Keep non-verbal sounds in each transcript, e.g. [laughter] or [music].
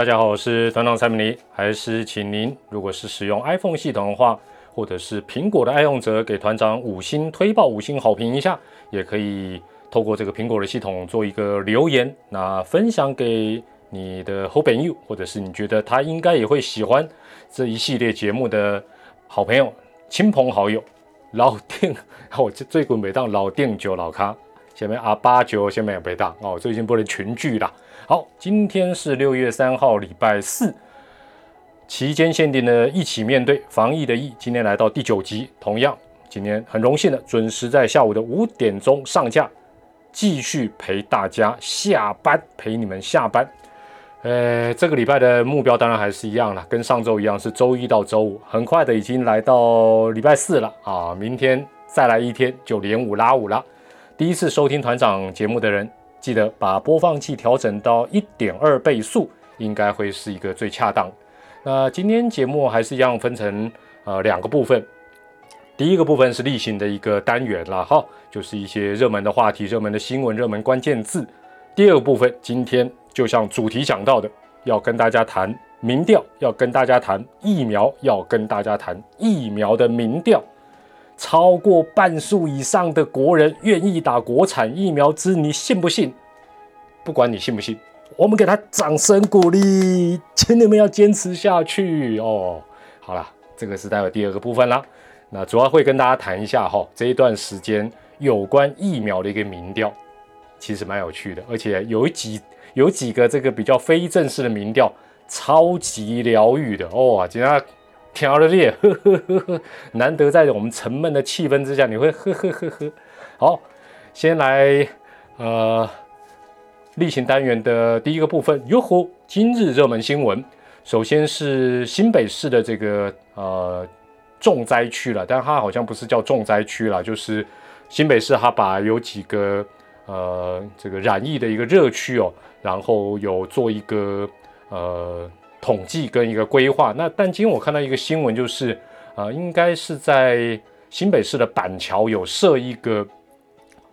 大家好，我是团长蔡明黎，还是请您，如果是使用 iPhone 系统的话，或者是苹果的爱用者，给团长五星推爆、五星好评一下，也可以透过这个苹果的系统做一个留言，那分享给你的好朋友，或者是你觉得他应该也会喜欢这一系列节目的好朋友、亲朋好友。老店，[laughs] 我最近每当老店酒老咖，下面啊八九下面也没当哦，最近播的群聚啦。好，今天是六月三号，礼拜四，期间限定的一起面对防疫的疫，今天来到第九集，同样今天很荣幸的准时在下午的五点钟上架，继续陪大家下班，陪你们下班。呃，这个礼拜的目标当然还是一样了，跟上周一样是周一到周五，很快的已经来到礼拜四了啊！明天再来一天就连五拉五了。第一次收听团长节目的人，记得把播放器调整到一点二倍速，应该会是一个最恰当。那今天节目还是一样分成呃两个部分，第一个部分是例行的一个单元了哈，就是一些热门的话题、热门的新闻、热门关键字。第二个部分今天。就像主题讲到的，要跟大家谈民调，要跟大家谈疫苗，要跟大家谈疫苗的民调。超过半数以上的国人愿意打国产疫苗，之你信不信？不管你信不信，我们给他掌声鼓励，请你们要坚持下去哦。好了，这个是待会第二个部分啦。那主要会跟大家谈一下哈，这一段时间有关疫苗的一个民调，其实蛮有趣的，而且有几。有几个这个比较非正式的民调，超级疗愈的哦，今天听了烈，呵呵呵呵，难得在我们沉闷的气氛之下，你会 [laughs] 呵呵呵呵。好，先来呃例行单元的第一个部分，哟吼，今日热门新闻，首先是新北市的这个呃重灾区了，但它好像不是叫重灾区了，就是新北市它把有几个呃这个染疫的一个热区哦。然后有做一个呃统计跟一个规划。那但今天我看到一个新闻，就是啊，应该是在新北市的板桥有设一个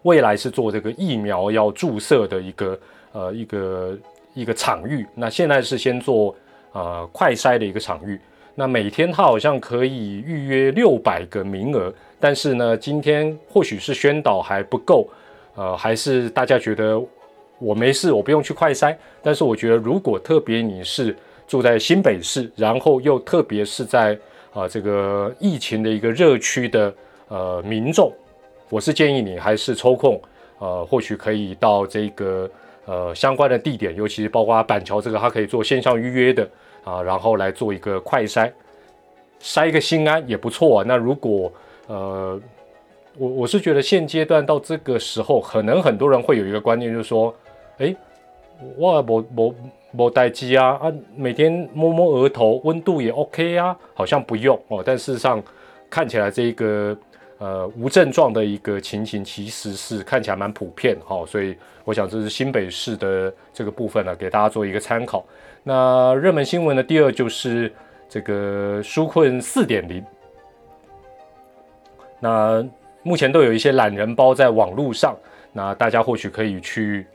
未来是做这个疫苗要注射的一个呃一个一个场域。那现在是先做呃快筛的一个场域。那每天他好像可以预约六百个名额，但是呢，今天或许是宣导还不够，呃，还是大家觉得。我没事，我不用去快筛。但是我觉得，如果特别你是住在新北市，然后又特别是在啊这个疫情的一个热区的呃民众，我是建议你还是抽空呃，或许可以到这个呃相关的地点，尤其是包括板桥这个，它可以做线上预约的啊，然后来做一个快筛，筛一个心安也不错啊。那如果呃我我是觉得现阶段到这个时候，可能很多人会有一个观念，就是说。哎，我我无代机啊啊！每天摸摸额头，温度也 OK 啊，好像不用哦。但事实上，看起来这个呃无症状的一个情形，其实是看起来蛮普遍哈。所以我想这是新北市的这个部分呢，给大家做一个参考。那热门新闻的第二就是这个纾困四点零。那目前都有一些懒人包在网络上，那大家或许可以去。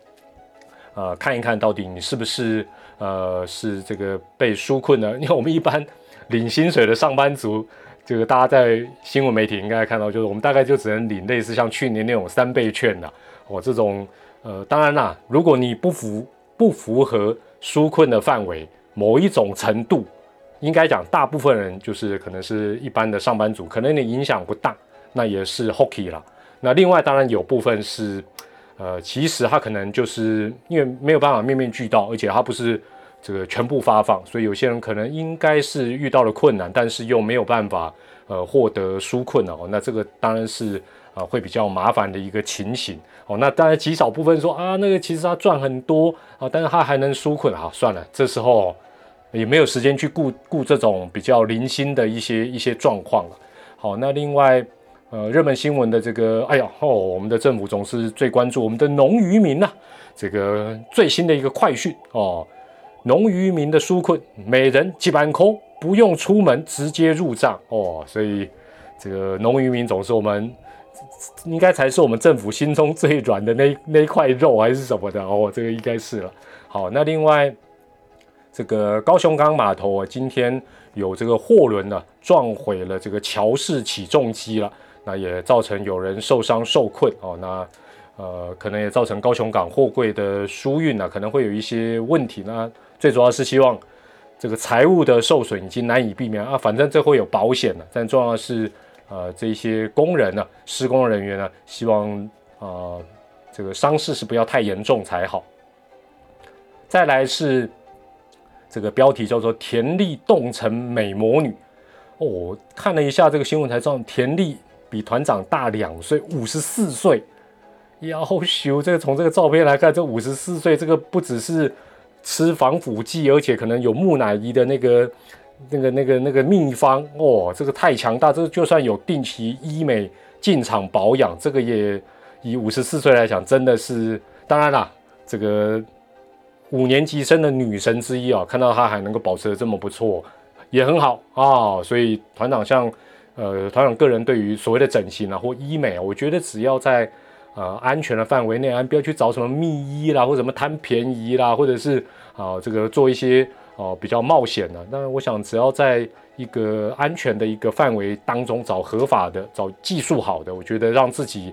呃，看一看到底你是不是呃是这个被纾困的？因为我们一般领薪水的上班族，这个大家在新闻媒体应该看到，就是我们大概就只能领类似像去年那种三倍券的。我这种呃，当然啦，如果你不符不符合纾困的范围，某一种程度，应该讲大部分人就是可能是一般的上班族，可能你影响不大，那也是 hockey 了。那另外当然有部分是。呃，其实他可能就是因为没有办法面面俱到，而且他不是这个全部发放，所以有些人可能应该是遇到了困难，但是又没有办法呃获得纾困哦。那这个当然是啊会比较麻烦的一个情形哦。那当然极少部分说啊，那个其实他赚很多啊，但是他还能纾困啊，算了，这时候也没有时间去顾顾这种比较零星的一些一些状况了。好，那另外。呃，热门新闻的这个，哎呀，哦，我们的政府总是最关注我们的农渔民呐。这个最新的一个快讯哦，农渔民的纾困，每人几百块，不用出门直接入账哦。所以这个农渔民总是我们应该才是我们政府心中最软的那那块肉还是什么的哦，这个应该是了。好，那另外这个高雄港码头啊，今天有这个货轮呢撞毁了这个桥式起重机了，那也造成有人受伤受困哦。那呃，可能也造成高雄港货柜的疏运呢，可能会有一些问题。那最主要是希望这个财务的受损已经难以避免啊，反正这会有保险的。但重要的是，呃，这些工人呢，施工人员呢，希望啊，这个伤势是不要太严重才好。再来是。这个标题叫做“田丽冻成美魔女”，哦，看了一下这个新闻才知道，田丽比团长大两岁，五十四岁。要修这个从这个照片来看，这五十四岁，这个不只是吃防腐剂，而且可能有木乃伊的那个、那个、那个、那个秘方哦，这个太强大。这就算有定期医美进场保养，这个也以五十四岁来讲，真的是当然啦，这个。五年级生的女神之一啊，看到她还能够保持的这么不错，也很好啊。所以团长像，呃，团长个人对于所谓的整形啊或医美啊，我觉得只要在呃安全的范围内啊，不要去找什么秘医啦，或什么贪便宜啦，或者是啊这个做一些哦比较冒险的。那我想只要在一个安全的一个范围当中找合法的、找技术好的，我觉得让自己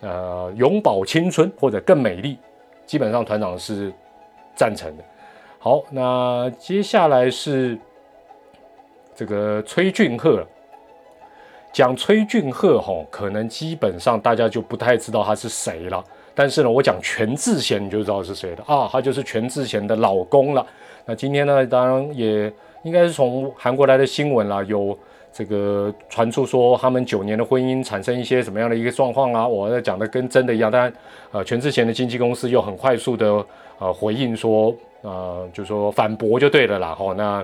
呃永葆青春或者更美丽，基本上团长是。赞成的，好，那接下来是这个崔俊赫了讲崔俊赫吼，可能基本上大家就不太知道他是谁了。但是呢，我讲全智贤，你就知道是谁了啊，他就是全智贤的老公了。那今天呢，当然也应该是从韩国来的新闻啦，有这个传出说他们九年的婚姻产生一些什么样的一个状况啊？我在讲的跟真的一样，当然，呃，全智贤的经纪公司又很快速的。呃，回应说，呃，就说反驳就对了啦。吼，那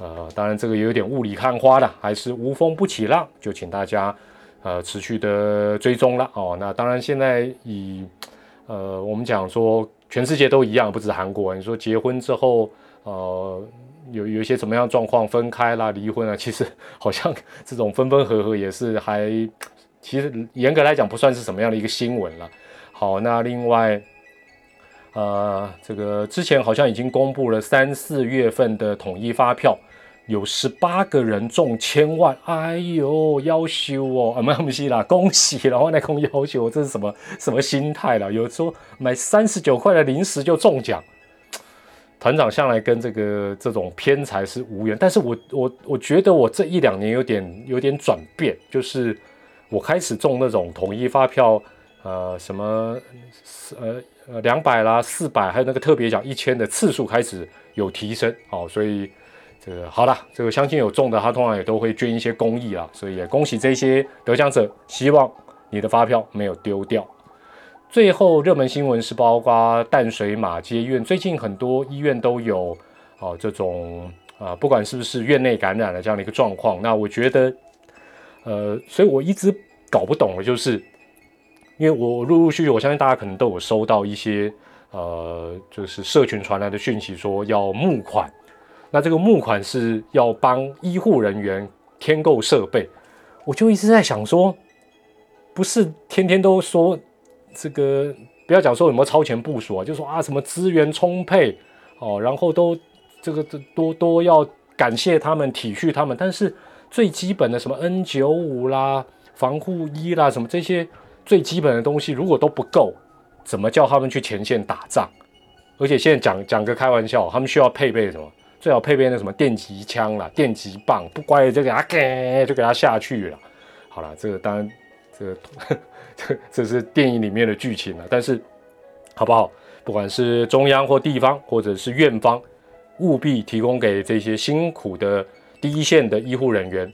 呃，当然这个也有点雾里看花的，还是无风不起浪，就请大家呃持续的追踪了。哦，那当然现在以呃我们讲说全世界都一样，不止韩国。你说结婚之后，呃，有有一些什么样状况，分开啦、离婚啊，其实好像 [laughs] 这种分分合合也是还，其实严格来讲不算是什么样的一个新闻了。好，那另外。呃，这个之前好像已经公布了三四月份的统一发票，有十八个人中千万，哎呦，要求哦，啊，没有西啦，[laughs] 恭喜然后那空要求，这是什么什么心态了？有说买三十九块的零食就中奖，团长向来跟这个这种偏财是无缘，但是我我我觉得我这一两年有点有点转变，就是我开始中那种统一发票，呃，什么呃。呃，两百啦，四百，还有那个特别奖一千的次数开始有提升，好，所以这个好了，这个相信有中的，他通常也都会捐一些公益啊，所以也恭喜这些得奖者，希望你的发票没有丢掉。最后热门新闻是包括淡水马街医院，最近很多医院都有哦这种啊，不管是不是院内感染的这样的一个状况，那我觉得，呃，所以我一直搞不懂的就是。因为我陆陆续续，我相信大家可能都有收到一些，呃，就是社群传来的讯息，说要募款。那这个募款是要帮医护人员添购设备，我就一直在想说，不是天天都说这个，不要讲说有没有超前部署啊，就说啊什么资源充沛哦，然后都这个这多多要感谢他们体恤他们，但是最基本的什么 N 九五啦、防护衣啦什么这些。最基本的东西如果都不够，怎么叫他们去前线打仗？而且现在讲讲个开玩笑，他们需要配备什么？最好配备那什么电击枪啦、电击棒，不乖就给他给就给他下去了。好了，这个当然这个这 [laughs] 这是电影里面的剧情了，但是好不好？不管是中央或地方或者是院方，务必提供给这些辛苦的第一线的医护人员。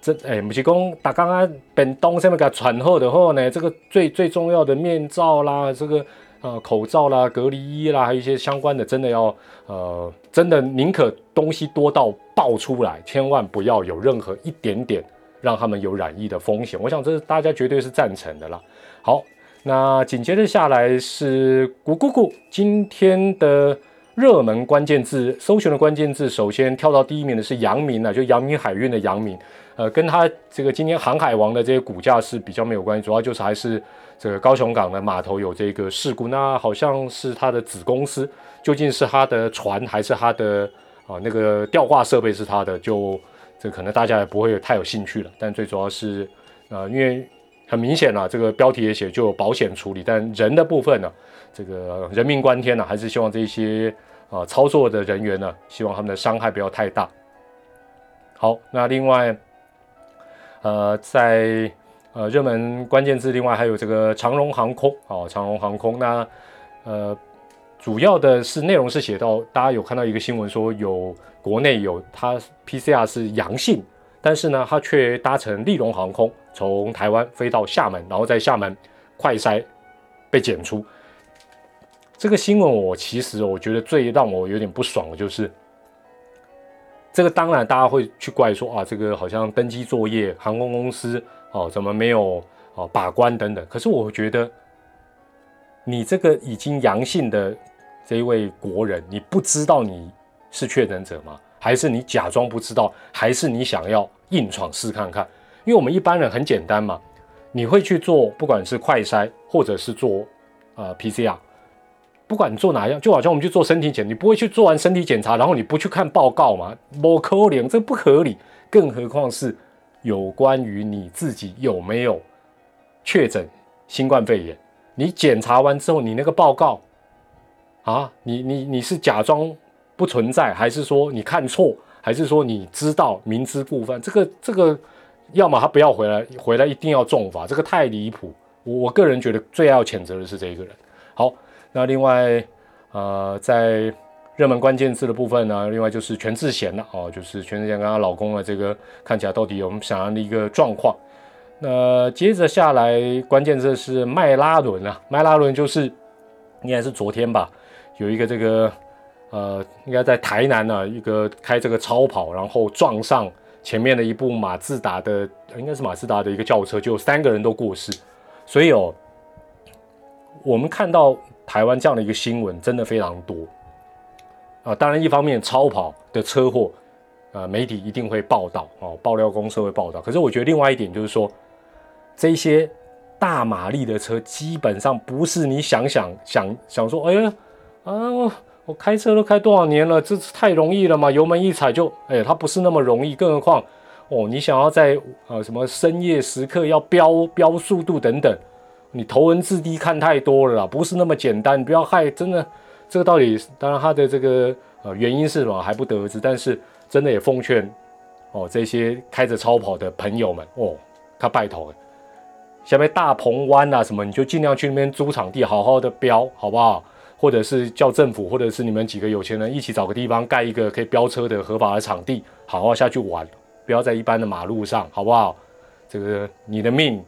这哎，不是讲打刚刚本东上面给他传后的话呢，这个最最重要的面罩啦，这个呃口罩啦、隔离衣啦，还有一些相关的，真的要呃，真的宁可东西多到爆出来，千万不要有任何一点点让他们有染疫的风险。我想这大家绝对是赞成的啦。好，那紧接着下来是咕咕咕今天的。热门关键字搜寻的关键字，首先跳到第一名的是阳明啊，就阳明海运的阳明呃，跟它这个今天航海王的这些股价是比较没有关系，主要就是还是这个高雄港的码头有这个事故，那好像是它的子公司，究竟是它的船还是它的啊那个吊挂设备是它的，就这可能大家也不会太有兴趣了。但最主要是，呃，因为很明显了，这个标题也写就有保险处理，但人的部分呢，这个人命关天呢，还是希望这些啊操作的人员呢，希望他们的伤害不要太大。好，那另外。呃，在呃热门关键字，另外还有这个长荣航空哦，长荣航空。那呃，主要的是内容是写到，大家有看到一个新闻说，有国内有它 PCR 是阳性，但是呢，它却搭乘利荣航空从台湾飞到厦门，然后在厦门快筛被检出。这个新闻我其实我觉得最让我有点不爽的就是。这个当然，大家会去怪说啊，这个好像登机作业，航空公司哦，怎么没有哦把关等等。可是我觉得，你这个已经阳性的这一位国人，你不知道你是确诊者吗？还是你假装不知道？还是你想要硬闯试看看？因为我们一般人很简单嘛，你会去做，不管是快筛或者是做呃 PCR。不管你做哪样，就好像我们去做身体检，你不会去做完身体检查，然后你不去看报告吗？不可怜，这不合理。更何况是有关于你自己有没有确诊新冠肺炎，你检查完之后，你那个报告啊，你你你是假装不存在，还是说你看错，还是说你知道明知故犯？这个这个，要么他不要回来，回来一定要重罚，这个太离谱。我我个人觉得最要谴责的是这一个人。好。那另外，呃，在热门关键字的部分呢，另外就是全智贤了哦，就是全智贤跟她老公的这个看起来到底有什么样的一个状况？那接着下来关键字是迈拉伦啊，迈拉伦就是应该是昨天吧，有一个这个呃，应该在台南呢，一个开这个超跑，然后撞上前面的一部马自达的，应该是马自达的一个轿车，就三个人都过世，所以哦，我们看到。台湾这样的一个新闻真的非常多啊！当然，一方面超跑的车祸，呃，媒体一定会报道哦，爆料公司会报道。可是我觉得另外一点就是说，这些大马力的车基本上不是你想想想想说，哎呀啊，我开车都开多少年了，这太容易了嘛，油门一踩就，哎，它不是那么容易。更何况哦，你想要在呃什么深夜时刻要飙飙速度等等。你头文字 D 看太多了啦，不是那么简单，不要害真的。这个道理，当然他的这个呃原因是什么还不得而知，但是真的也奉劝哦这些开着超跑的朋友们哦，他拜托，下面大鹏湾啊什么，你就尽量去那边租场地，好好的飙，好不好？或者是叫政府，或者是你们几个有钱人一起找个地方盖一个可以飙车的合法的场地，好好下去玩，不要在一般的马路上，好不好？这个你的命。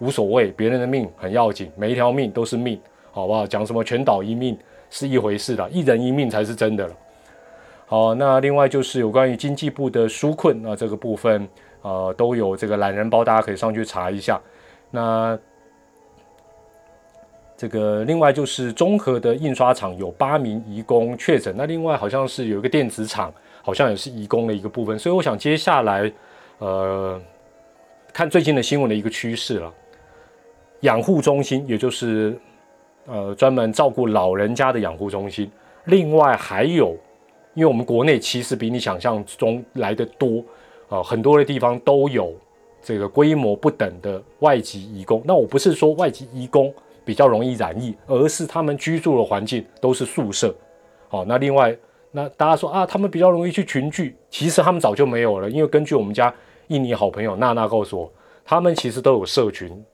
无所谓，别人的命很要紧，每一条命都是命，好不好？讲什么全岛一命是一回事的，一人一命才是真的了。好，那另外就是有关于经济部的纾困，那这个部分呃都有这个懒人包，大家可以上去查一下。那这个另外就是综合的印刷厂有八名移工确诊，那另外好像是有一个电子厂，好像也是移工的一个部分，所以我想接下来呃看最近的新闻的一个趋势了。养护中心，也就是呃专门照顾老人家的养护中心。另外还有，因为我们国内其实比你想象中来的多啊，很多的地方都有这个规模不等的外籍移工。那我不是说外籍移工比较容易染疫，而是他们居住的环境都是宿舍。好，那另外那大家说啊，他们比较容易去群聚，其实他们早就没有了，因为根据我们家印尼好朋友娜娜告诉我，他们其实都有社群。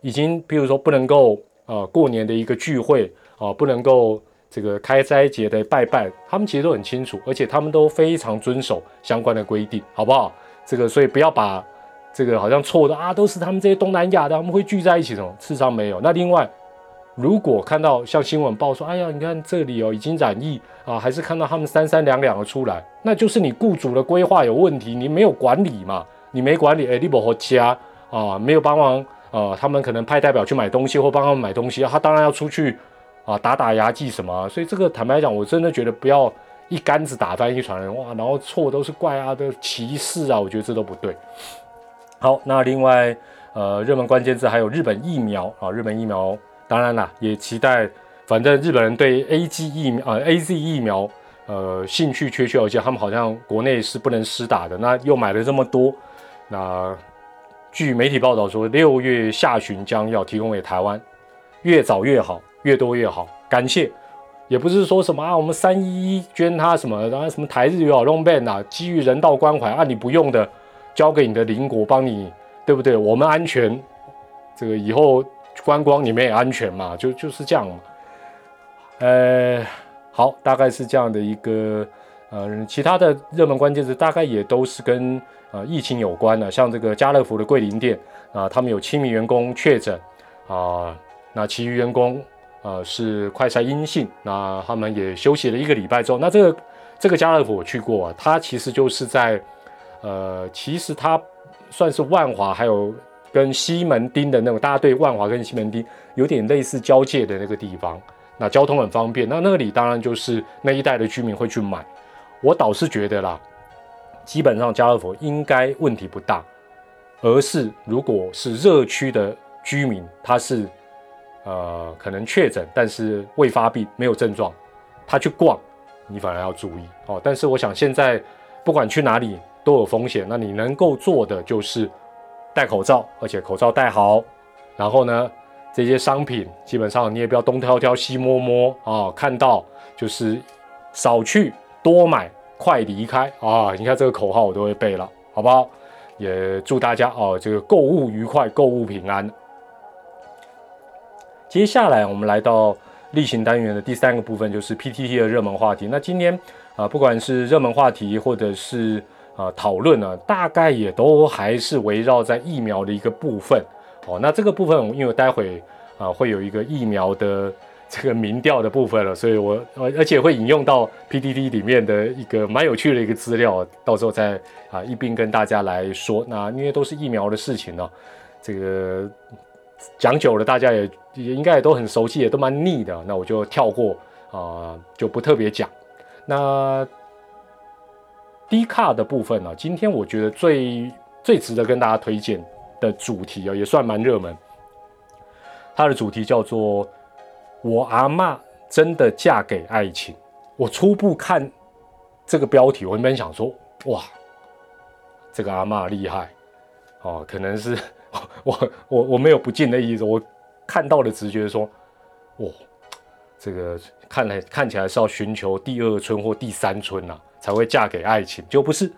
已经，比如说不能够呃过年的一个聚会啊，不能够这个开斋节的拜拜，他们其实都很清楚，而且他们都非常遵守相关的规定，好不好？这个所以不要把这个好像错的啊，都是他们这些东南亚的，他们会聚在一起什么？事实上没有。那另外，如果看到像新闻报说，哎呀，你看这里哦已经染疫啊，还是看到他们三三两两的出来，那就是你雇主的规划有问题，你没有管理嘛，你没管理，哎，你不和家啊，没有帮忙。呃，他们可能派代表去买东西或帮他们买东西，他当然要出去啊打打牙祭什么。所以这个坦白讲，我真的觉得不要一竿子打翻一船人，哇，然后错都是怪啊的歧视啊，我觉得这都不对。好，那另外，呃，热门关键字还有日本疫苗啊，日本疫苗，当然啦，也期待，反正日本人对 A G 疫苗呃 A Z 疫苗，呃，兴趣缺缺，而且他们好像国内是不能施打的，那又买了这么多，那据媒体报道说，六月下旬将要提供给台湾，越早越好，越多越好，感谢。也不是说什么啊，我们三一一捐他什么，然后什么台日友好 long ban 啊，基于人道关怀啊，你不用的，交给你的邻国帮你，对不对？我们安全，这个以后观光你们也安全嘛，就就是这样嘛。呃，好，大概是这样的一个，呃，其他的热门关键词大概也都是跟呃疫情有关的，像这个家乐福的桂林店啊，他们有七名员工确诊啊，那其余员工。呃，是快筛阴性，那他们也休息了一个礼拜之后，那这个这个家乐福我去过啊，它其实就是在，呃，其实它算是万华还有跟西门町的那种，大家对万华跟西门町有点类似交界的那个地方，那交通很方便，那那里当然就是那一带的居民会去买，我倒是觉得啦，基本上家乐福应该问题不大，而是如果是热区的居民，他是。呃，可能确诊，但是未发病，没有症状，他去逛，你反而要注意哦。但是我想现在不管去哪里都有风险，那你能够做的就是戴口罩，而且口罩戴好。然后呢，这些商品基本上你也不要东挑挑西摸摸啊，看到就是少去多买，快离开啊。你看这个口号我都会背了，好不好？也祝大家哦，这个购物愉快，购物平安。接下来我们来到例行单元的第三个部分，就是 PTT 的热门话题。那今天啊，不管是热门话题或者是啊讨论呢，大概也都还是围绕在疫苗的一个部分。哦，那这个部分因为待会啊会有一个疫苗的这个民调的部分了，所以我而而且会引用到 PDD 里面的一个蛮有趣的一个资料，到时候再啊一并跟大家来说。那因为都是疫苗的事情呢，这个。讲久了，大家也也应该也都很熟悉，也都蛮腻的。那我就跳过啊，就不特别讲。那低卡的部分呢？今天我觉得最最值得跟大家推荐的主题啊，也算蛮热门。它的主题叫做“我阿妈真的嫁给爱情”。我初步看这个标题，我原本想说：“哇，这个阿妈厉害哦，可能是。”我我我没有不敬的意思，我看到的直觉说，哇，这个看来看起来是要寻求第二春或第三春呐，才会嫁给爱情，就不是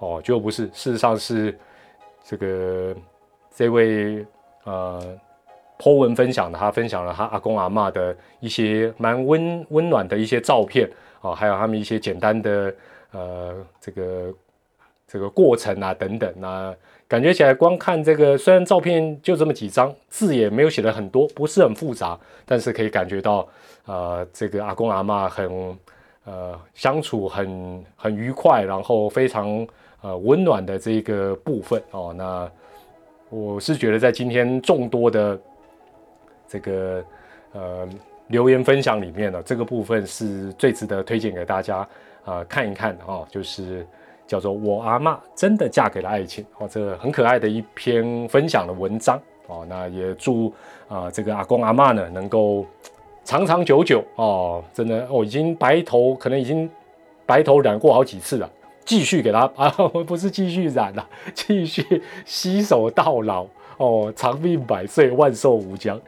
哦，就不是，事实上是这个这位呃，po 文分享的，他分享了他阿公阿妈的一些蛮温温暖的一些照片啊，还有他们一些简单的呃这个这个过程啊等等啊。感觉起来，光看这个，虽然照片就这么几张，字也没有写的很多，不是很复杂，但是可以感觉到，呃，这个阿公阿妈很，呃，相处很很愉快，然后非常呃温暖的这个部分哦。那我是觉得在今天众多的这个呃留言分享里面呢，这个部分是最值得推荐给大家啊看一看啊，就是。叫做我阿妈真的嫁给了爱情哦，这个很可爱的一篇分享的文章哦。那也祝啊这个阿公阿妈呢能够长长久久哦，真的哦已经白头可能已经白头染过好几次了，继续给他啊 [laughs] 不是继续染了，继续携手到老哦，长命百岁，万寿无疆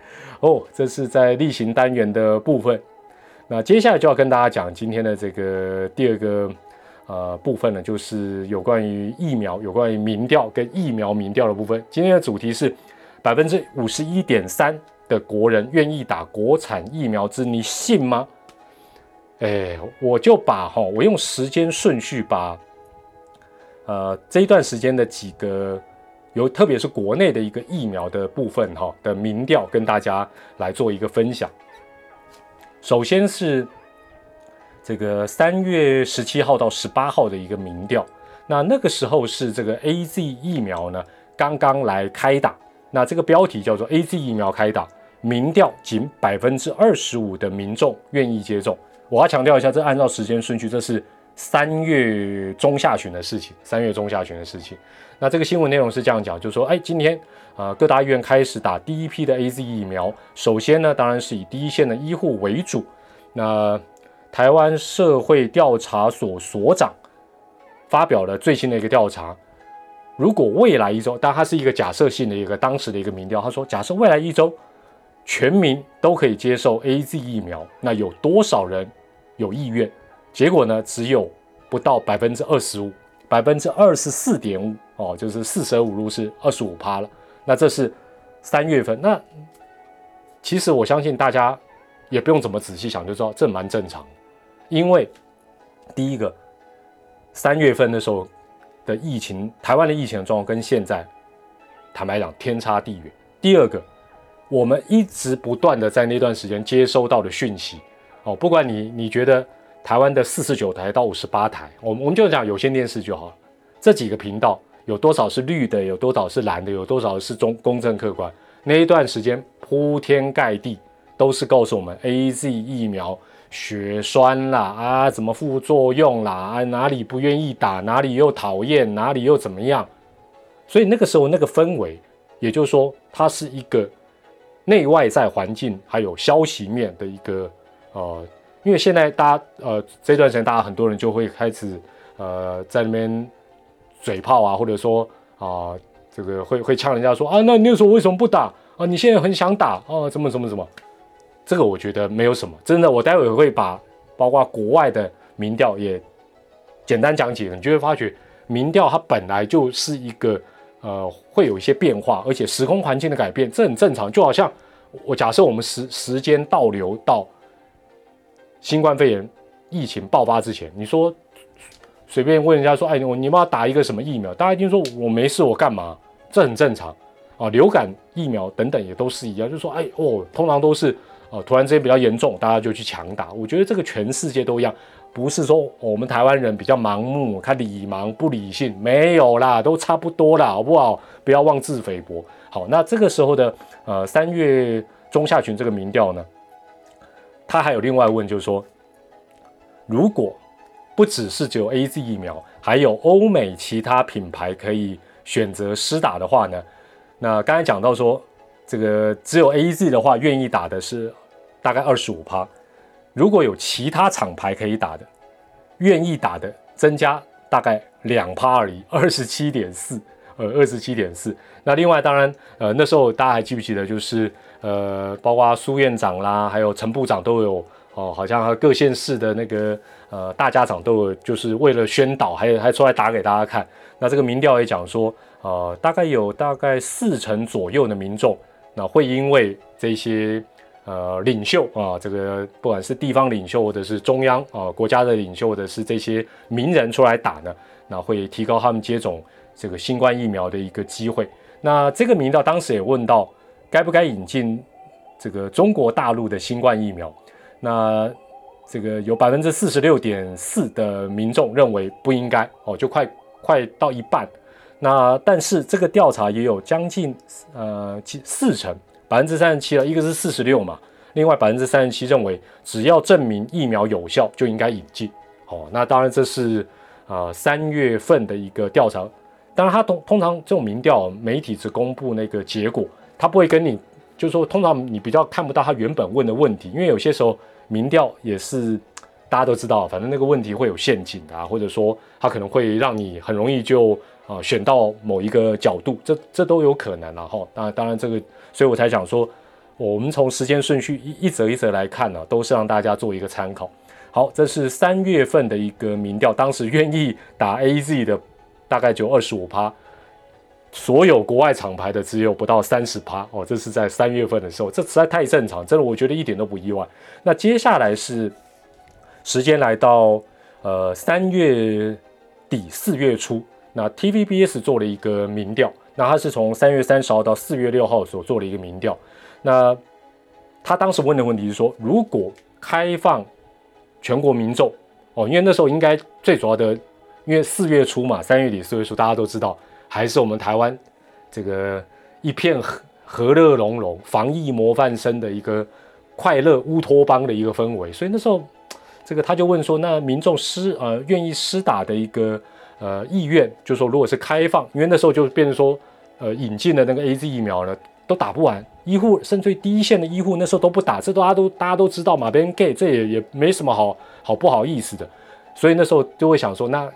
哦。这是在例行单元的部分，那接下来就要跟大家讲今天的这个第二个。呃，部分呢，就是有关于疫苗、有关于民调跟疫苗民调的部分。今天的主题是百分之五十一点三的国人愿意打国产疫苗之，你信吗？哎，我就把哈，我用时间顺序把呃这一段时间的几个有，特别是国内的一个疫苗的部分哈的民调，跟大家来做一个分享。首先是。这个三月十七号到十八号的一个民调，那那个时候是这个 A Z 疫苗呢刚刚来开打，那这个标题叫做 A Z 疫苗开打，民调仅百分之二十五的民众愿意接种，我要强调一下，这按照时间顺序，这是三月中下旬的事情，三月中下旬的事情。那这个新闻内容是这样讲，就是说，哎，今天啊，各大医院开始打第一批的 A Z 疫苗。首先呢，当然是以第一线的医护为主。那台湾社会调查所所长发表了最新的一个调查，如果未来一周，但它是一个假设性的一个当时的一个民调，他说，假设未来一周全民都可以接受 A Z 疫苗，那有多少人有意愿？结果呢，只有不到百分之二十五。百分之二十四点五哦，就是四舍五入是二十五趴了。那这是三月份。那其实我相信大家也不用怎么仔细想就知道，这蛮正常的。因为第一个，三月份的时候的疫情，台湾的疫情的状况跟现在坦白讲天差地远。第二个，我们一直不断的在那段时间接收到的讯息哦，不管你你觉得。台湾的四十九台到五十八台，我们我们就讲有线电视就好。这几个频道有多少是绿的，有多少是蓝的，有多少是中公正客观？那一段时间铺天盖地都是告诉我们 A Z 疫苗血栓啦啊，怎么副作用啦啊，哪里不愿意打，哪里又讨厌，哪里又怎么样？所以那个时候那个氛围，也就是说它是一个内外在环境还有消息面的一个呃。因为现在大家呃这段时间大家很多人就会开始呃在那边嘴炮啊，或者说啊这个会会呛人家说啊，那你时候为什么不打啊？你现在很想打啊？怎么怎么怎么？这个我觉得没有什么，真的，我待会会把包括国外的民调也简单讲解，你就会发觉民调它本来就是一个呃会有一些变化，而且时空环境的改变，这很正常。就好像我假设我们时时间倒流到。新冠肺炎疫情爆发之前，你说随便问人家说，哎，我你要打一个什么疫苗？大家一定说我没事，我干嘛？这很正常啊。流感疫苗等等也都是一样，就说哎哦，通常都是啊，突然之间比较严重，大家就去强打。我觉得这个全世界都一样，不是说我们台湾人比较盲目，他理盲不理性，没有啦，都差不多啦，好不好？不要妄自菲薄。好，那这个时候的呃三月中下旬这个民调呢？他还有另外问，就是说，如果不只是只有 A Z 疫苗，还有欧美其他品牌可以选择施打的话呢？那刚才讲到说，这个只有 A Z 的话，愿意打的是大概二十五趴。如果有其他厂牌可以打的，愿意打的增加大概两趴而已，二十七点四，呃，二十七点四。那另外，当然，呃，那时候大家还记不记得，就是。呃，包括苏院长啦，还有陈部长都有哦，好像各县市的那个呃大家长都有，就是为了宣导，还有还出来打给大家看。那这个民调也讲说，呃，大概有大概四成左右的民众，那会因为这些呃领袖啊，这个不管是地方领袖或者是中央啊国家的领袖，或者是这些名人出来打呢，那会提高他们接种这个新冠疫苗的一个机会。那这个民调当时也问到。该不该引进这个中国大陆的新冠疫苗？那这个有百分之四十六点四的民众认为不应该哦，就快快到一半。那但是这个调查也有将近呃四成百分之三十七了，一个是四十六嘛，另外百分之三十七认为只要证明疫苗有效就应该引进。哦，那当然这是啊三月份的一个调查，当然它通通常这种民调媒体只公布那个结果。他不会跟你，就是说，通常你比较看不到他原本问的问题，因为有些时候民调也是大家都知道，反正那个问题会有陷阱啊，或者说他可能会让你很容易就啊选到某一个角度，这这都有可能了哈。当然，当然这个，所以我才想说，我们从时间顺序一一则一则来看呢，都是让大家做一个参考。好，这是三月份的一个民调，当时愿意打 A Z 的大概就二十五趴。所有国外厂牌的只有不到三十趴哦，这是在三月份的时候，这实在太正常，真的我觉得一点都不意外。那接下来是时间来到呃三月底四月初，那 TVBS 做了一个民调，那他是从三月三十号到四月六号所做了一个民调，那他当时问的问题是说，如果开放全国民众哦，因为那时候应该最主要的，因为四月初嘛，三月底四月初大家都知道。还是我们台湾这个一片和和乐融融、防疫模范生的一个快乐乌托邦的一个氛围，所以那时候这个他就问说，那民众施呃愿意施打的一个呃意愿，就说如果是开放，因为那时候就变成说，呃引进的那个 A Z 疫苗呢都打不完，医护甚至第一线的医护那时候都不打，这大家都大家都知道嘛，别人 gay 这也也没什么好好不好意思的，所以那时候就会想说，那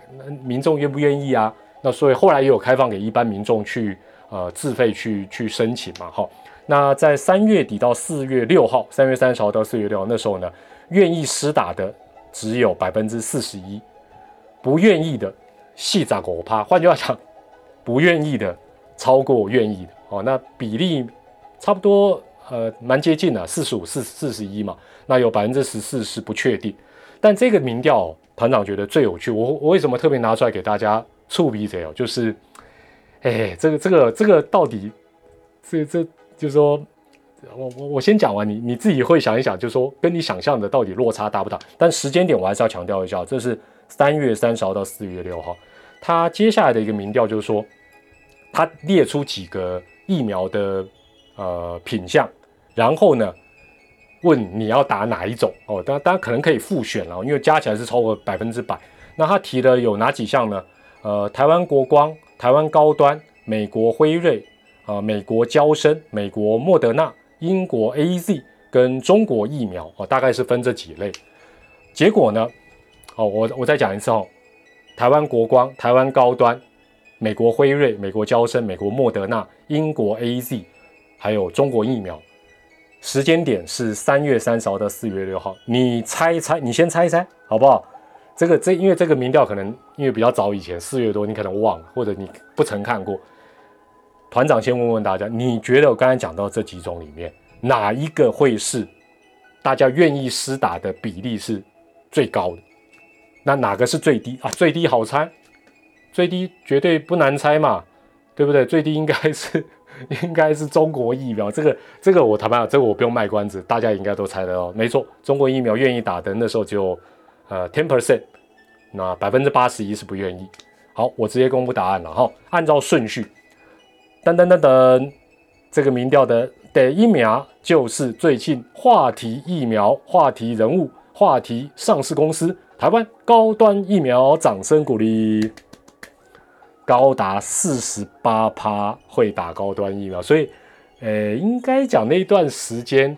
民众愿不愿意啊？那所以后来也有开放给一般民众去呃自费去去申请嘛，哈。那在三月底到四月六号，三月三十号到四月六号那时候呢，愿意施打的只有百分之四十一，不愿意的细咋狗趴。换句话讲，不愿意的超过愿意的哦。那比例差不多呃蛮接近的，四十五四四十一嘛。那有百分之十四是不确定。但这个民调团长觉得最有趣，我我为什么特别拿出来给大家触鼻子哦？就是，哎，这个这个这个到底这这。就是说，我我我先讲完，你你自己会想一想，就是说跟你想象的到底落差大不大？但时间点我还是要强调一下，这是三月三十号到四月六号，他接下来的一个民调就是说，他列出几个疫苗的呃品相，然后呢问你要打哪一种哦，当当然可能可以复选了，因为加起来是超过百分之百。那他提的有哪几项呢？呃，台湾国光、台湾高端、美国辉瑞。啊，美国交生、美国莫德纳、英国 A Z 跟中国疫苗啊，大概是分这几类。结果呢，哦，我我再讲一次哦，台湾国光、台湾高端、美国辉瑞、美国交生、美国莫德纳、英国 A Z，还有中国疫苗，时间点是三月三十号到四月六号。你猜一猜，你先猜一猜好不好？这个这因为这个民调可能因为比较早以前四月多，你可能忘了，或者你不曾看过。团长先问问大家，你觉得我刚才讲到这几种里面，哪一个会是大家愿意施打的比例是最高的？那哪个是最低啊？最低好猜，最低绝对不难猜嘛，对不对？最低应该是 [laughs] 应该是中国疫苗，这个这个我坦白讲，这个我不用卖关子，大家应该都猜得到。没错，中国疫苗愿意打的那时候只有呃 ten percent，那百分之八十一是不愿意。好，我直接公布答案了哈，按照顺序。噔噔噔噔，这个民调的第一苗就是最近话题疫苗、话题人物、话题上市公司——台湾高端疫苗，掌声鼓励，高达四十八趴会打高端疫苗，所以，呃，应该讲那段时间，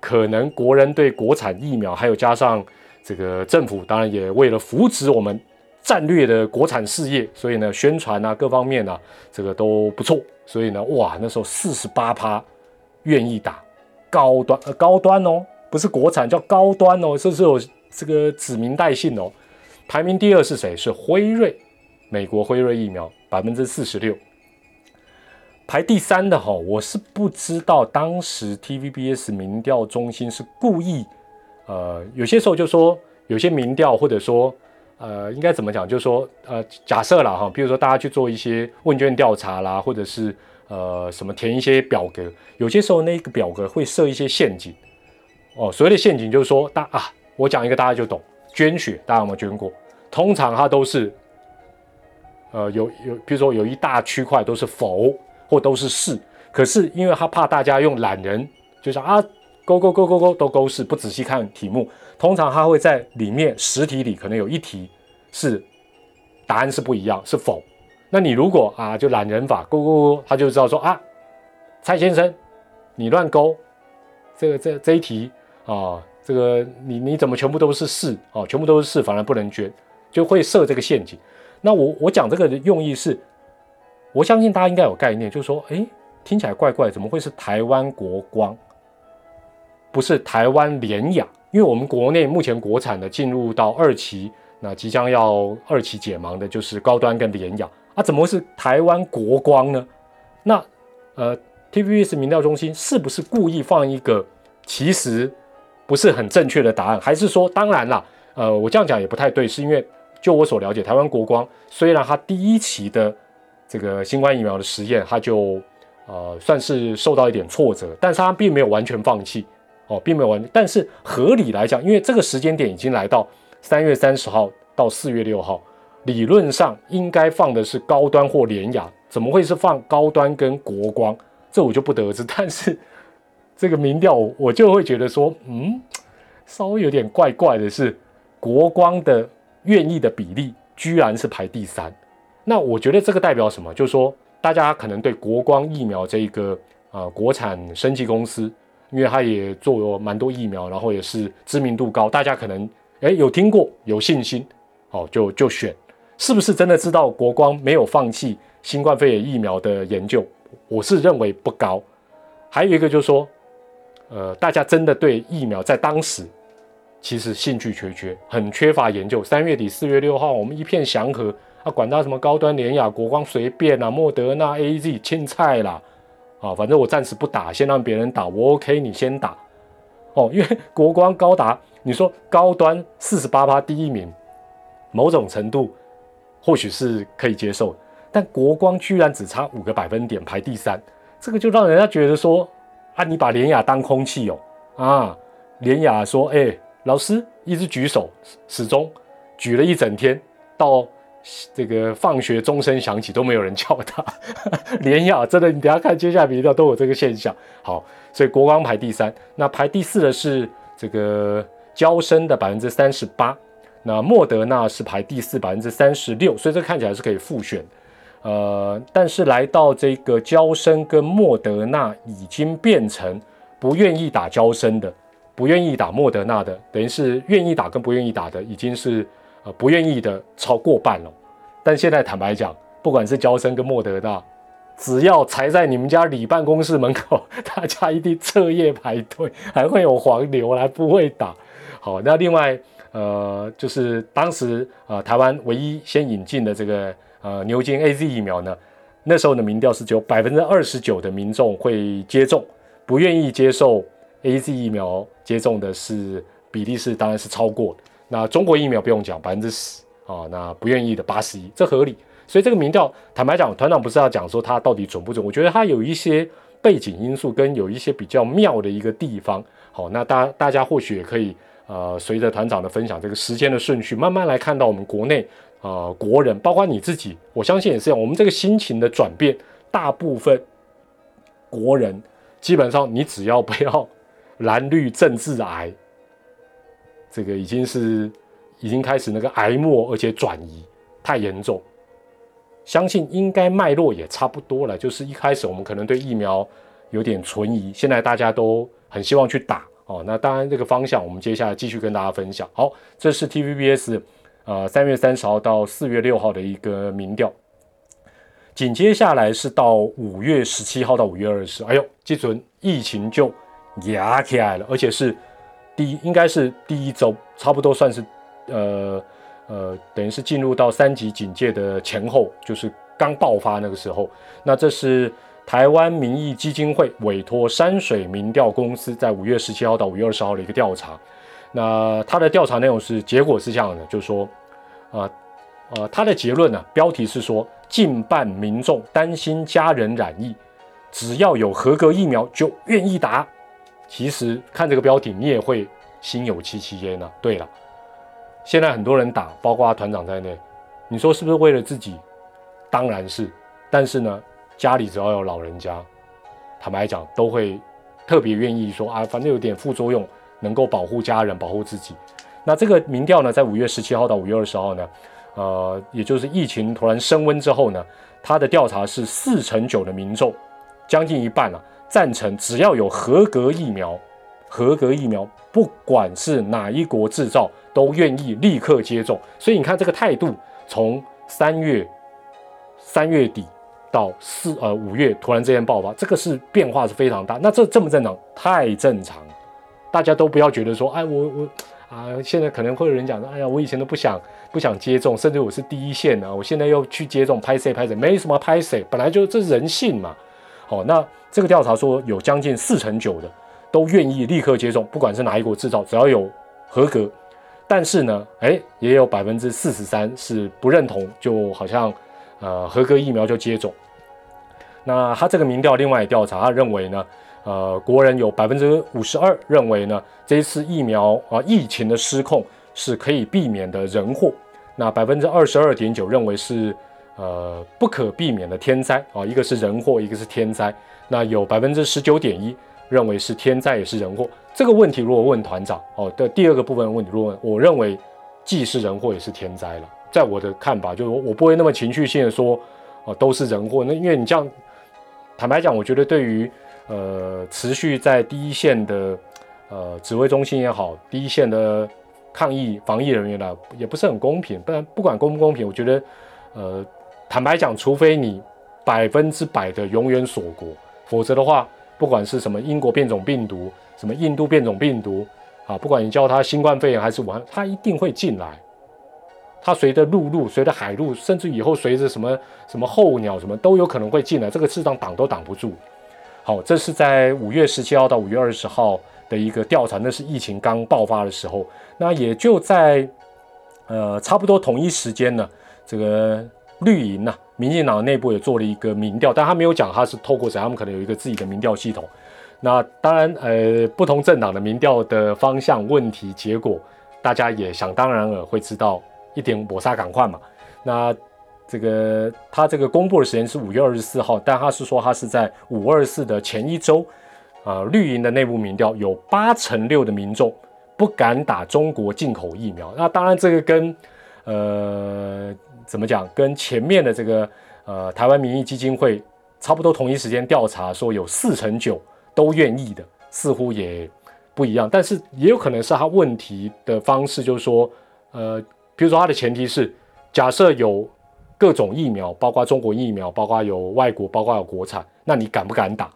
可能国人对国产疫苗，还有加上这个政府，当然也为了扶持我们。战略的国产事业，所以呢，宣传啊，各方面啊，这个都不错。所以呢，哇，那时候四十八趴愿意打高端，呃，高端哦，不是国产，叫高端哦，这是有这个指名带姓哦。排名第二是谁？是辉瑞，美国辉瑞疫苗百分之四十六。排第三的哈，我是不知道当时 TVBS 民调中心是故意，呃，有些时候就说有些民调或者说。呃，应该怎么讲？就是说，呃，假设了哈，比如说大家去做一些问卷调查啦，或者是呃什么填一些表格，有些时候那个表格会设一些陷阱。哦，所谓的陷阱就是说，大啊，我讲一个大家就懂，捐血，大家有没有捐过？通常它都是，呃，有有，比如说有一大区块都是否或都是是，可是因为他怕大家用懒人，就是啊。勾勾勾勾勾都勾是不仔细看题目，通常他会在里面十题里可能有一题是答案是不一样，是否？那你如果啊就懒人法勾勾勾，他就知道说啊，蔡先生你乱勾，这个这这一题啊，这个你你怎么全部都是是啊，全部都是是，反而不能捐，就会设这个陷阱。那我我讲这个的用意是，我相信大家应该有概念，就是说，哎，听起来怪怪，怎么会是台湾国光？不是台湾联雅，因为我们国内目前国产的进入到二期，那即将要二期解盲的就是高端跟联雅啊，怎么会是台湾国光呢？那呃，TVBS 民调中心是不是故意放一个其实不是很正确的答案，还是说，当然啦，呃，我这样讲也不太对，是因为就我所了解，台湾国光虽然它第一期的这个新冠疫苗的实验，它就呃算是受到一点挫折，但是它并没有完全放弃。哦，并没有完，但是合理来讲，因为这个时间点已经来到三月三十号到四月六号，理论上应该放的是高端或联雅，怎么会是放高端跟国光？这我就不得而知。但是这个民调，我就会觉得说，嗯，稍微有点怪怪的是，国光的愿意的比例居然是排第三。那我觉得这个代表什么？就是说，大家可能对国光疫苗这个啊国产生技公司，因为他也做了蛮多疫苗，然后也是知名度高，大家可能哎有听过，有信心，哦就就选，是不是真的知道国光没有放弃新冠肺炎疫苗的研究？我是认为不高。还有一个就是说，呃，大家真的对疫苗在当时其实兴趣缺缺，很缺乏研究。三月底四月六号，我们一片祥和。啊，管他什么高端联雅、国光随便啦，莫德纳、A Z 青菜啦，啊，反正我暂时不打，先让别人打，我 OK，你先打。哦，因为 [laughs] 国光高达，你说高端四十八趴第一名，某种程度或许是可以接受，但国光居然只差五个百分点排第三，这个就让人家觉得说，啊，你把连雅当空气哦，啊，连雅说，哎，老师一直举手，始终举了一整天到。这个放学钟声响起都没有人叫他，[laughs] 连亚真的，你等下看接下来比较都有这个现象。好，所以国光排第三，那排第四的是这个交生的百分之三十八，那莫德纳是排第四百分之三十六，所以这看起来是可以复选。呃，但是来到这个交生跟莫德纳已经变成不愿意打交生的，不愿意打莫德纳的，等于是愿意打跟不愿意打的已经是。呃，不愿意的超过半了，但现在坦白讲，不管是交生跟莫德纳，只要踩在你们家里办公室门口，[laughs] 大家一定彻夜排队，还会有黄牛来不会打。好，那另外，呃，就是当时呃台湾唯一先引进的这个呃牛津 A Z 疫苗呢，那时候的民调是只有百分之二十九的民众会接种，不愿意接受 A Z 疫苗接种的是比例是当然是超过。那中国疫苗不用讲，百分之十啊，那不愿意的八十一，这合理。所以这个民调，坦白讲，团长不是要讲说它到底准不准？我觉得它有一些背景因素，跟有一些比较妙的一个地方。好，那大大家或许也可以呃，随着团长的分享，这个时间的顺序，慢慢来看到我们国内啊，国人，包括你自己，我相信也是这样。我们这个心情的转变，大部分国人基本上，你只要不要 [laughs] 蓝绿政治癌。这个已经是已经开始那个癌末，而且转移太严重，相信应该脉络也差不多了。就是一开始我们可能对疫苗有点存疑，现在大家都很希望去打哦。那当然这个方向，我们接下来继续跟大家分享。好，这是 TVBS 呃三月三十号到四月六号的一个民调，紧接下来是到五月十七号到五月二十，哎呦，这准疫情就压起来了，而且是。第一应该是第一周，差不多算是，呃呃，等于是进入到三级警戒的前后，就是刚爆发那个时候。那这是台湾民意基金会委托山水民调公司在五月十七号到五月二十号的一个调查。那它的调查内容是，结果是这样的，就是说，啊呃，它的结论呢，标题是说，近半民众担心家人染疫，只要有合格疫苗就愿意打。其实看这个标题，你也会心有戚戚焉呐。对了，现在很多人打，包括团长在内，你说是不是为了自己？当然是。但是呢，家里只要有老人家，坦白讲，都会特别愿意说啊，反正有点副作用，能够保护家人、保护自己。那这个民调呢，在五月十七号到五月二十号呢，呃，也就是疫情突然升温之后呢，它的调查是四成九的民众，将近一半了。赞成只要有合格疫苗，合格疫苗不管是哪一国制造，都愿意立刻接种。所以你看这个态度，从三月三月底到四呃五月突然之间爆发，这个是变化是非常大。那这正不正常？太正常。大家都不要觉得说，哎，我我啊，现在可能会有人讲说，哎呀，我以前都不想不想接种，甚至我是第一线的，我现在又去接种，拍谁拍谁，没什么拍谁，本来就这人性嘛。好，那。这个调查说，有将近四成九的都愿意立刻接种，不管是哪一国制造，只要有合格。但是呢，哎，也有百分之四十三是不认同，就好像呃合格疫苗就接种。那他这个民调另外调查，他认为呢，呃，国人有百分之五十二认为呢，这一次疫苗啊疫情的失控是可以避免的人祸。那百分之二十二点九认为是呃不可避免的天灾啊，一个是人祸，一个是天灾。那有百分之十九点一认为是天灾也是人祸。这个问题如果问团长哦的第二个部分问题，如果问我认为既是人祸也是天灾了。在我的看法，就是我不会那么情绪性的说，哦，都是人祸。那因为你这样，坦白讲，我觉得对于呃持续在第一线的呃指挥中心也好，第一线的抗疫防疫人员呢，也不是很公平。不然不管公不公平，我觉得呃坦白讲，除非你百分之百的永远锁国，否则的话，不管是什么英国变种病毒，什么印度变种病毒啊，不管你叫它新冠肺炎还是武汉，它一定会进来。它随着陆路、随着海路，甚至以后随着什么什么候鸟什么都有可能会进来，这个市场挡都挡不住。好，这是在五月十七号到五月二十号的一个调查，那是疫情刚爆发的时候。那也就在呃差不多同一时间呢，这个绿营呢，民进党内部也做了一个民调，但他没有讲他是透过谁，他们可能有一个自己的民调系统。那当然，呃，不同政党的民调的方向、问题、结果，大家也想当然尔会知道。一点抹杀赶快嘛？那这个他这个公布的时间是五月二十四号，但他是说他是在五二四的前一周，呃，绿营的内部民调有八成六的民众不敢打中国进口疫苗。那当然这个跟呃怎么讲，跟前面的这个呃台湾民意基金会差不多同一时间调查说有四成九都愿意的，似乎也不一样。但是也有可能是他问题的方式，就是说呃。比如说，它的前提是假设有各种疫苗，包括中国疫苗，包括有外国，包括有国产，那你敢不敢打？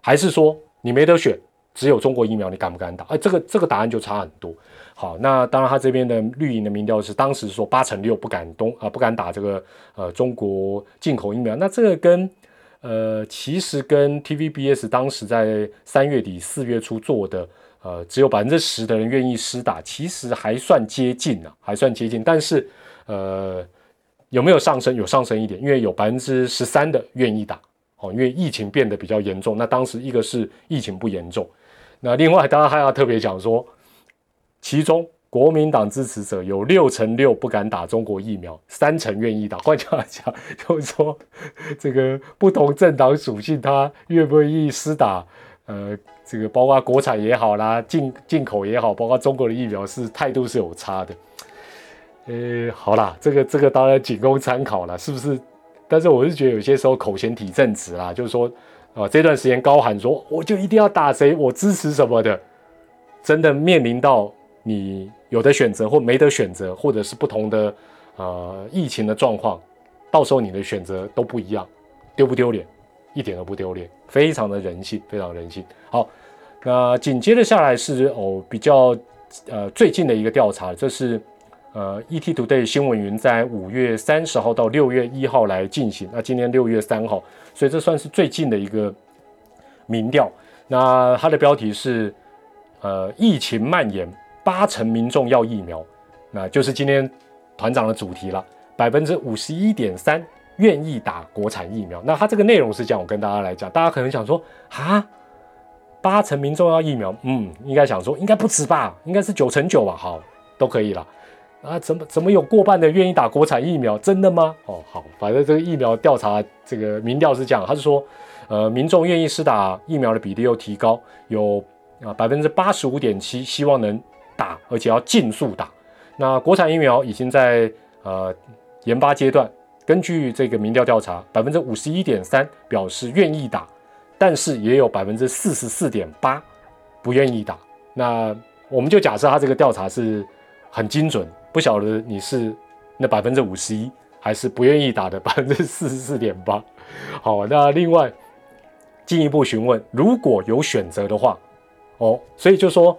还是说你没得选，只有中国疫苗，你敢不敢打？哎，这个这个答案就差很多。好，那当然，他这边的绿营的民调是当时说八成六不敢东啊，不敢打这个呃中国进口疫苗。那这个跟呃其实跟 TVBS 当时在三月底四月初做的。呃，只有百分之十的人愿意施打，其实还算接近呢，还算接近。但是，呃，有没有上升？有上升一点，因为有百分之十三的愿意打哦，因为疫情变得比较严重。那当时一个是疫情不严重，那另外当然还要特别讲说，其中国民党支持者有六成六不敢打中国疫苗，三成愿意打。换句话讲，就是说这个不同政党属性，他愿不愿意施打？呃，这个包括国产也好啦，进进口也好，包括中国的疫苗是态度是有差的。呃，好啦，这个这个当然仅供参考了，是不是？但是我是觉得有些时候口嫌体正直啦，就是说，啊，这段时间高喊说我就一定要打谁，我支持什么的，真的面临到你有的选择或没得选择，或者是不同的呃疫情的状况，到时候你的选择都不一样，丢不丢脸？一点都不丢脸，非常的人性，非常人性。好，那紧接着下来是哦比较呃最近的一个调查，这是呃 ETtoday 新闻云在五月三十号到六月一号来进行。那今天六月三号，所以这算是最近的一个民调。那它的标题是呃疫情蔓延，八成民众要疫苗，那就是今天团长的主题了，百分之五十一点三。愿意打国产疫苗，那它这个内容是这样，我跟大家来讲，大家可能想说啊，八成民众要疫苗，嗯，应该想说应该不止吧，应该是九成九吧，好，都可以了啊，怎么怎么有过半的愿意打国产疫苗？真的吗？哦，好，反正这个疫苗调查这个民调是这样，他是说，呃，民众愿意施打疫苗的比例又提高，有啊百分之八十五点七希望能打，而且要尽速打。那国产疫苗已经在呃研发阶段。根据这个民调调查，百分之五十一点三表示愿意打，但是也有百分之四十四点八不愿意打。那我们就假设他这个调查是很精准，不晓得你是那百分之五十一，还是不愿意打的百分之四十四点八。好，那另外进一步询问，如果有选择的话，哦，所以就说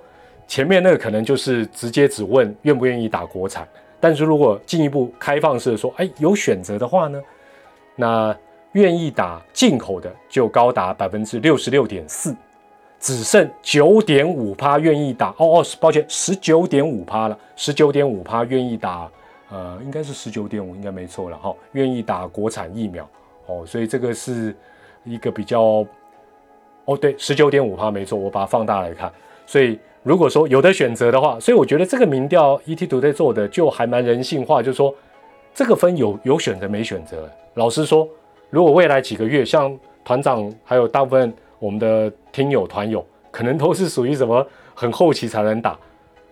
前面那个可能就是直接只问愿不愿意打国产。但是如果进一步开放式的说，哎，有选择的话呢，那愿意打进口的就高达百分之六十六点四，只剩九点五趴愿意打。哦哦，抱歉，十九点五趴了，十九点五趴愿意打，呃，应该是十九点五，应该没错了哈，愿意打国产疫苗。哦，所以这个是一个比较，哦对，十九点五趴没错，我把它放大来看，所以。如果说有的选择的话，所以我觉得这个民调 ETtoday 做的就还蛮人性化，就是说这个分有有选择没选择。老实说，如果未来几个月，像团长还有大部分我们的听友团友，可能都是属于什么很后期才能打，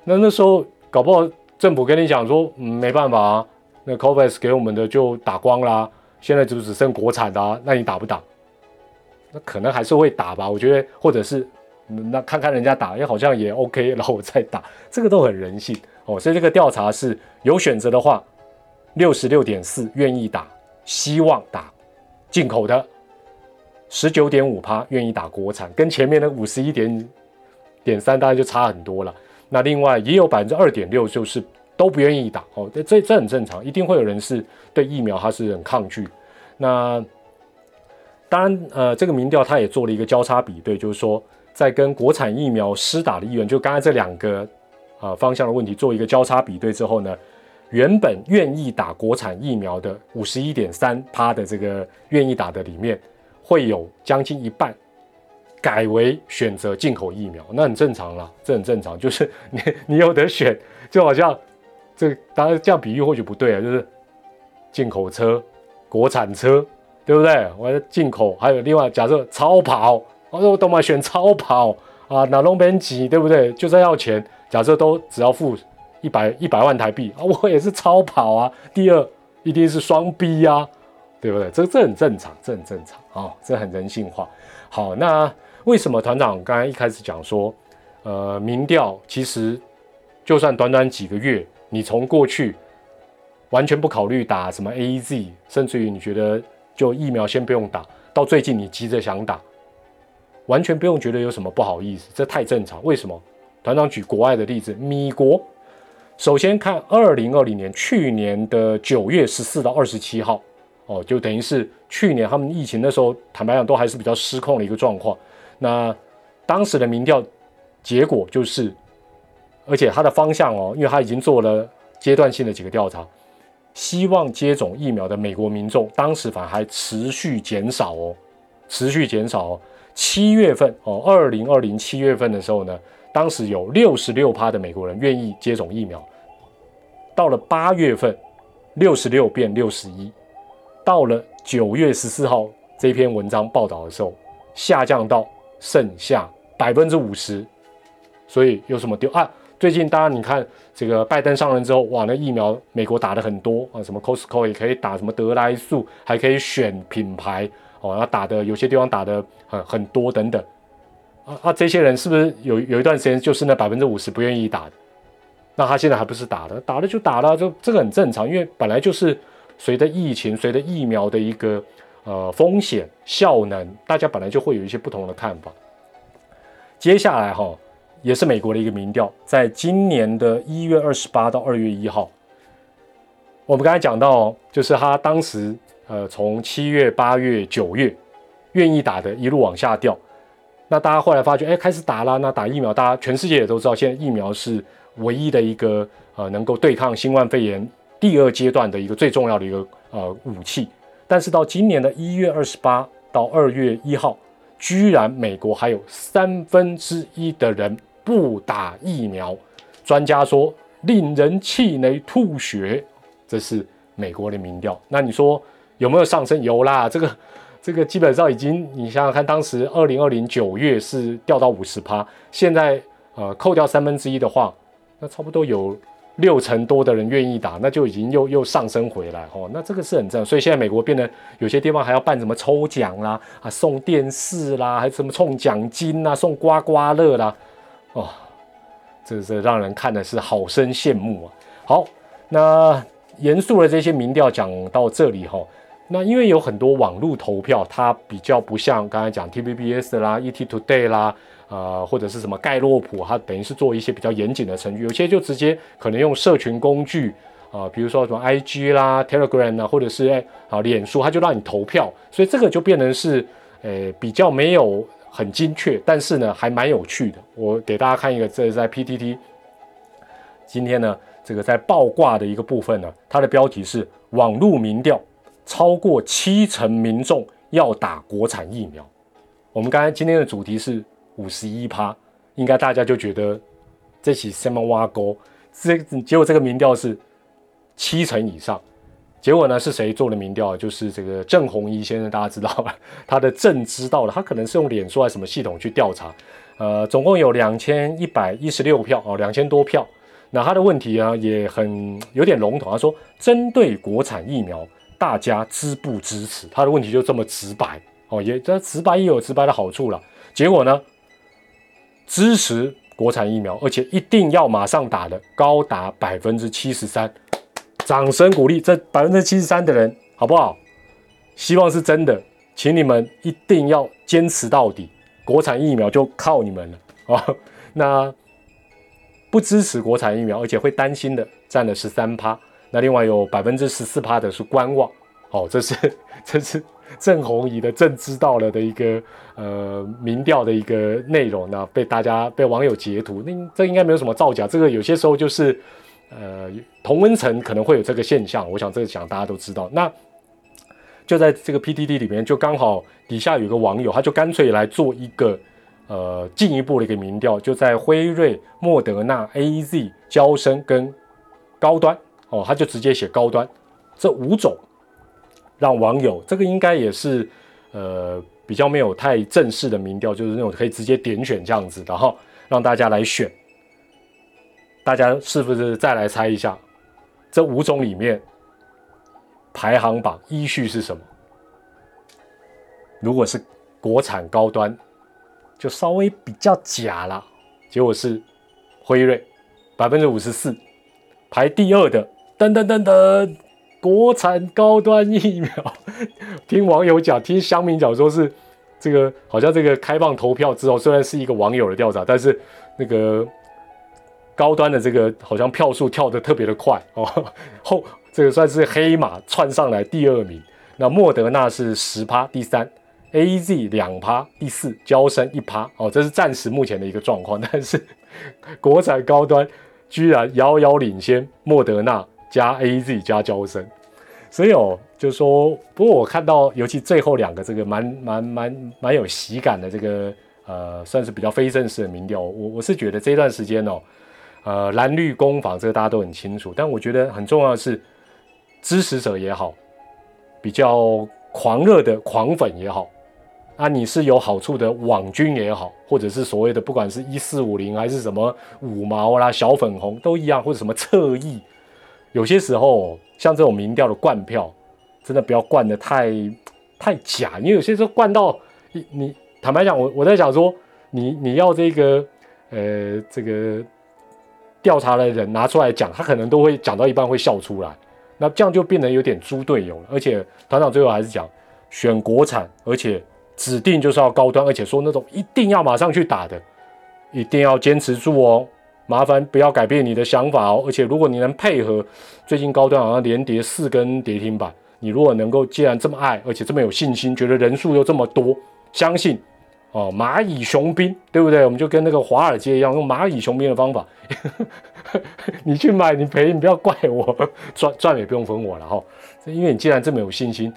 那那时候搞不好政府跟你讲说，嗯，没办法啊，那 COVAX 给我们的就打光啦，现在就只剩国产的啊，那你打不打？那可能还是会打吧，我觉得，或者是那看看人家打，哎，好像也 OK，然后我再打，这个都很人性哦。所以这个调查是有选择的话，六十六点四愿意打，希望打进口的，十九点五趴愿意打国产，跟前面的五十一点点三当然就差很多了。那另外也有百分之二点六就是都不愿意打哦，这这很正常，一定会有人是对疫苗他是很抗拒。那当然，呃，这个民调他也做了一个交叉比对，就是说，在跟国产疫苗施打的意愿，就刚才这两个啊方向的问题做一个交叉比对之后呢，原本愿意打国产疫苗的五十一点三趴的这个愿意打的里面，会有将近一半改为选择进口疫苗，那很正常了，这很正常，就是你你有得选，就好像这当然这样比喻或许不对啊，就是进口车、国产车。对不对？我的进口还有另外，假设超跑，我说我都嘛选超跑啊，哪弄边挤，对不对？就算要钱，假设都只要付一百一百万台币啊，我也是超跑啊。第二，一定是双 B 呀，对不对？这这很正常，这很正常啊，这很人性化。好，那为什么团长刚才一开始讲说，呃，民调其实就算短短几个月，你从过去完全不考虑打什么 A Z，甚至于你觉得。就疫苗先不用打，到最近你急着想打，完全不用觉得有什么不好意思，这太正常。为什么？团长举国外的例子，米国，首先看二零二零年去年的九月十四到二十七号，哦，就等于是去年他们疫情的时候，坦白讲都还是比较失控的一个状况。那当时的民调结果就是，而且它的方向哦，因为它已经做了阶段性的几个调查。希望接种疫苗的美国民众，当时反而还持续减少哦，持续减少哦。七月份哦，二零二零七月份的时候呢，当时有六十六趴的美国人愿意接种疫苗。到了八月份，六十六变六十一，到了九月十四号这篇文章报道的时候，下降到剩下百分之五十。所以有什么丢啊？最近，当然你看这个拜登上任之后，哇，那疫苗美国打的很多啊，什么 Costco 也可以打，什么德莱素还可以选品牌哦，然后打的有些地方打的很很多等等啊啊，这些人是不是有有一段时间就是那百分之五十不愿意打的？那他现在还不是打了，打了就打了，就这个很正常，因为本来就是随着疫情、随着疫苗的一个呃风险效能，大家本来就会有一些不同的看法。接下来哈。也是美国的一个民调，在今年的一月二十八到二月一号，我们刚才讲到，就是他当时呃从七月、八月、九月愿意打的一路往下掉，那大家后来发觉，哎，开始打了，那打疫苗，大家全世界也都知道，现在疫苗是唯一的一个呃能够对抗新冠肺炎第二阶段的一个最重要的一个呃武器。但是到今年的一月二十八到二月一号，居然美国还有三分之一的人。不打疫苗，专家说令人气馁吐血。这是美国的民调。那你说有没有上升？有啦，这个这个基本上已经，你想想看，当时二零二零九月是掉到五十趴，现在呃扣掉三分之一的话，那差不多有六成多的人愿意打，那就已经又又上升回来哦。那这个是很正，所以现在美国变得有些地方还要办什么抽奖啦，啊送电视啦，还什么送奖金啦，送刮刮乐啦。哦，这是让人看的是好生羡慕啊！好，那严肃的这些民调讲到这里哈，那因为有很多网络投票，它比较不像刚才讲 T V B S 啦、E T Today 啦，呃，或者是什么盖洛普，它等于是做一些比较严谨的程序，有些就直接可能用社群工具啊，比如说什么 I G 啦、Telegram 啊，或者是啊脸书，它就让你投票，所以这个就变成是呃比较没有。很精确，但是呢，还蛮有趣的。我给大家看一个，这是在 PTT。今天呢，这个在爆挂的一个部分呢，它的标题是“网络民调超过七成民众要打国产疫苗”。我们刚才今天的主题是五十一趴，应该大家就觉得这起什么挖沟？这结果这个民调是七成以上。结果呢？是谁做的民调？就是这个郑红怡先生，大家知道吧？他的郑知道了，他可能是用脸书还是什么系统去调查。呃，总共有两千一百一十六票哦，两千多票。那他的问题啊也很有点笼统，他说针对国产疫苗，大家支不支持？他的问题就这么直白哦，也这直白也有直白的好处了。结果呢，支持国产疫苗，而且一定要马上打的高达百分之七十三，掌声鼓励这百分之七十三的人好不好？希望是真的，请你们一定要坚持到底，国产疫苗就靠你们了啊！那。不支持国产疫苗，而且会担心的占了十三趴，那另外有百分之十四趴的是观望。哦，这是这是郑红怡的郑知道了的一个呃民调的一个内容呢，被大家被网友截图，那这应该没有什么造假，这个有些时候就是呃同温层可能会有这个现象，我想这个讲大家都知道。那就在这个 PDD 里面，就刚好底下有个网友，他就干脆来做一个。呃，进一步的一个民调，就在辉瑞、莫德纳、A Z、交生跟高端哦，他就直接写高端这五种，让网友这个应该也是呃比较没有太正式的民调，就是那种可以直接点选这样子，然后让大家来选，大家是不是再来猜一下这五种里面排行榜依序是什么？如果是国产高端。就稍微比较假了，结果是辉瑞百分之五十四，排第二的噔噔噔噔，国产高端疫苗。听网友讲，听乡民讲说是这个，好像这个开放投票之后，虽然是一个网友的调查，但是那个高端的这个好像票数跳得特别的快哦，后这个算是黑马窜上来第二名。那莫德纳是十趴第三。A Z 两趴，第四，交生一趴，哦，这是暂时目前的一个状况。但是国产高端居然遥遥领先莫德纳加 A Z 加交生，所以哦，就说，不过我看到，尤其最后两个这个蛮蛮蛮蛮有喜感的这个呃，算是比较非正式的民调，我我是觉得这段时间哦，呃，蓝绿攻防这个大家都很清楚，但我觉得很重要的是支持者也好，比较狂热的狂粉也好。啊，你是有好处的网军也好，或者是所谓的不管是一四五零还是什么五毛啦、小粉红都一样，或者什么侧翼，有些时候像这种民调的灌票，真的不要灌的太太假，因为有些时候灌到你你坦白讲，我我在想说，你你要这个呃这个调查的人拿出来讲，他可能都会讲到一半会笑出来，那这样就变得有点猪队友了。而且团长最后还是讲选国产，而且。指定就是要高端，而且说那种一定要马上去打的，一定要坚持住哦。麻烦不要改变你的想法哦。而且如果你能配合，最近高端好像连跌四根跌停板，你如果能够既然这么爱，而且这么有信心，觉得人数又这么多，相信哦，蚂蚁雄兵，对不对？我们就跟那个华尔街一样，用蚂蚁雄兵的方法，[laughs] 你去买，你赔，你不要怪我，赚赚也不用分我了哈。因为你既然这么有信心。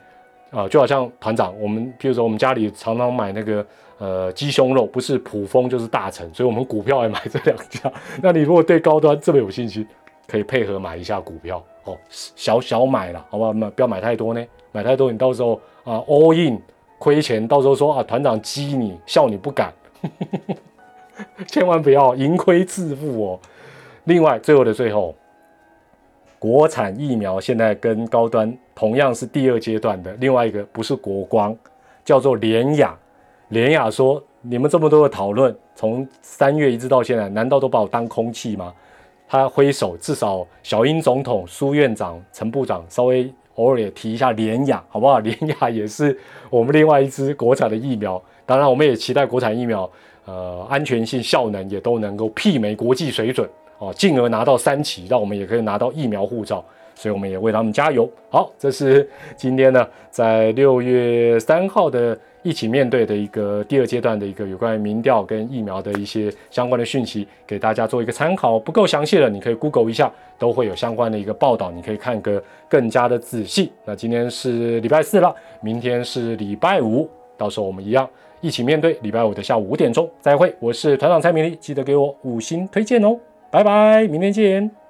啊，就好像团长，我们比如说我们家里常常买那个呃鸡胸肉，不是普丰就是大成，所以我们股票也买这两家。那你如果对高端这么有信心，可以配合买一下股票哦，小小买了，好不好？不要买太多呢，买太多你到时候啊 all in 亏钱，到时候说啊团长激你笑你不敢，[laughs] 千万不要盈亏自负哦。另外，最后的最后。国产疫苗现在跟高端同样是第二阶段的，另外一个不是国光，叫做联雅。联雅说：“你们这么多的讨论，从三月一直到现在，难道都把我当空气吗？”他挥手，至少小英总统、苏院长、陈部长稍微偶尔也提一下联雅，好不好？联雅也是我们另外一支国产的疫苗。当然，我们也期待国产疫苗，呃，安全性、效能也都能够媲美国际水准。哦，进而拿到三期，让我们也可以拿到疫苗护照，所以我们也为他们加油。好，这是今天呢，在六月三号的一起面对的一个第二阶段的一个有关于民调跟疫苗的一些相关的讯息，给大家做一个参考。不够详细的，你可以 Google 一下，都会有相关的一个报道，你可以看个更加的仔细。那今天是礼拜四了，明天是礼拜五，到时候我们一样一起面对礼拜五的下午五点钟再会。我是团长蔡明丽，记得给我五星推荐哦。拜拜，明天见。